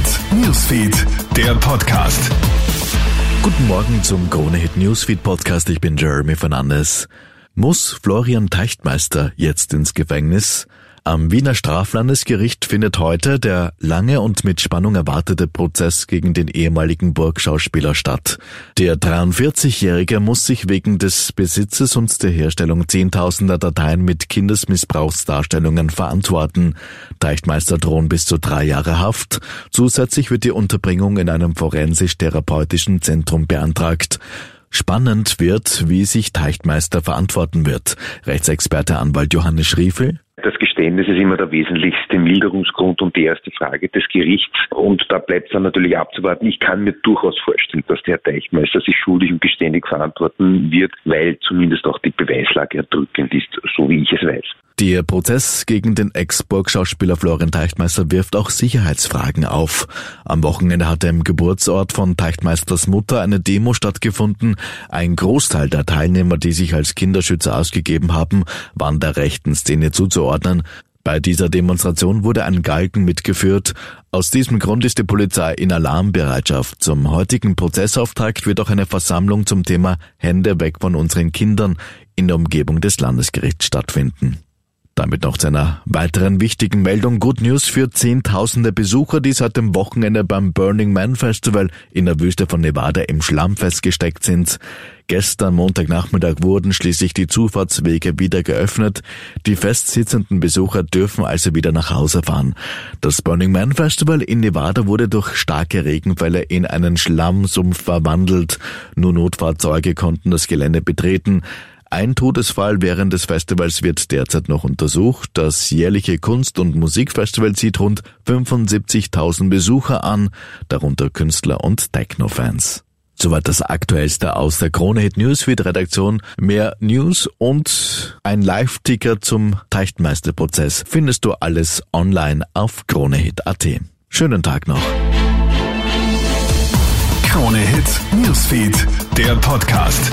Hit Newsfeed, der Podcast. Guten Morgen zum Krone Hit Newsfeed Podcast. Ich bin Jeremy Fernandes. Muss Florian Teichtmeister jetzt ins Gefängnis? Am Wiener Straflandesgericht findet heute der lange und mit Spannung erwartete Prozess gegen den ehemaligen Burgschauspieler statt. Der 43-Jährige muss sich wegen des Besitzes und der Herstellung zehntausender Dateien mit Kindesmissbrauchsdarstellungen verantworten. Deichtmeister drohen bis zu drei Jahre Haft. Zusätzlich wird die Unterbringung in einem forensisch-therapeutischen Zentrum beantragt. Spannend wird, wie sich Teichtmeister verantworten wird. Rechtsexperte Anwalt Johannes Schriefel. Das Geständnis ist immer der wesentlichste Milderungsgrund und die erste Frage des Gerichts. Und da bleibt es dann natürlich abzuwarten. Ich kann mir durchaus vorstellen, dass der Herr Teichmeister sich schuldig und geständig verantworten wird, weil zumindest auch die Beweislage erdrückend ist, so wie ich es weiß. Der Prozess gegen den Ex-Burg-Schauspieler Florian Teichtmeister wirft auch Sicherheitsfragen auf. Am Wochenende hatte im Geburtsort von Teichtmeisters Mutter eine Demo stattgefunden. Ein Großteil der Teilnehmer, die sich als Kinderschützer ausgegeben haben, waren der rechten Szene zuzuordnen. Bei dieser Demonstration wurde ein Galgen mitgeführt. Aus diesem Grund ist die Polizei in Alarmbereitschaft. Zum heutigen Prozessauftakt wird auch eine Versammlung zum Thema Hände weg von unseren Kindern in der Umgebung des Landesgerichts stattfinden. Damit noch zu einer weiteren wichtigen Meldung. Good News für zehntausende Besucher, die seit dem Wochenende beim Burning Man Festival in der Wüste von Nevada im Schlamm festgesteckt sind. Gestern Montagnachmittag wurden schließlich die Zufahrtswege wieder geöffnet. Die festsitzenden Besucher dürfen also wieder nach Hause fahren. Das Burning Man Festival in Nevada wurde durch starke Regenfälle in einen Schlammsumpf verwandelt. Nur Notfahrzeuge konnten das Gelände betreten. Ein Todesfall während des Festivals wird derzeit noch untersucht. Das jährliche Kunst- und Musikfestival zieht rund 75.000 Besucher an, darunter Künstler und Techno-Fans. Soweit das Aktuellste aus der Krone Hit Newsfeed Redaktion. Mehr News und ein Live-Ticker zum Teichtmeisterprozess findest du alles online auf kronehit.at. Schönen Tag noch. Krone Hit Newsfeed, der Podcast.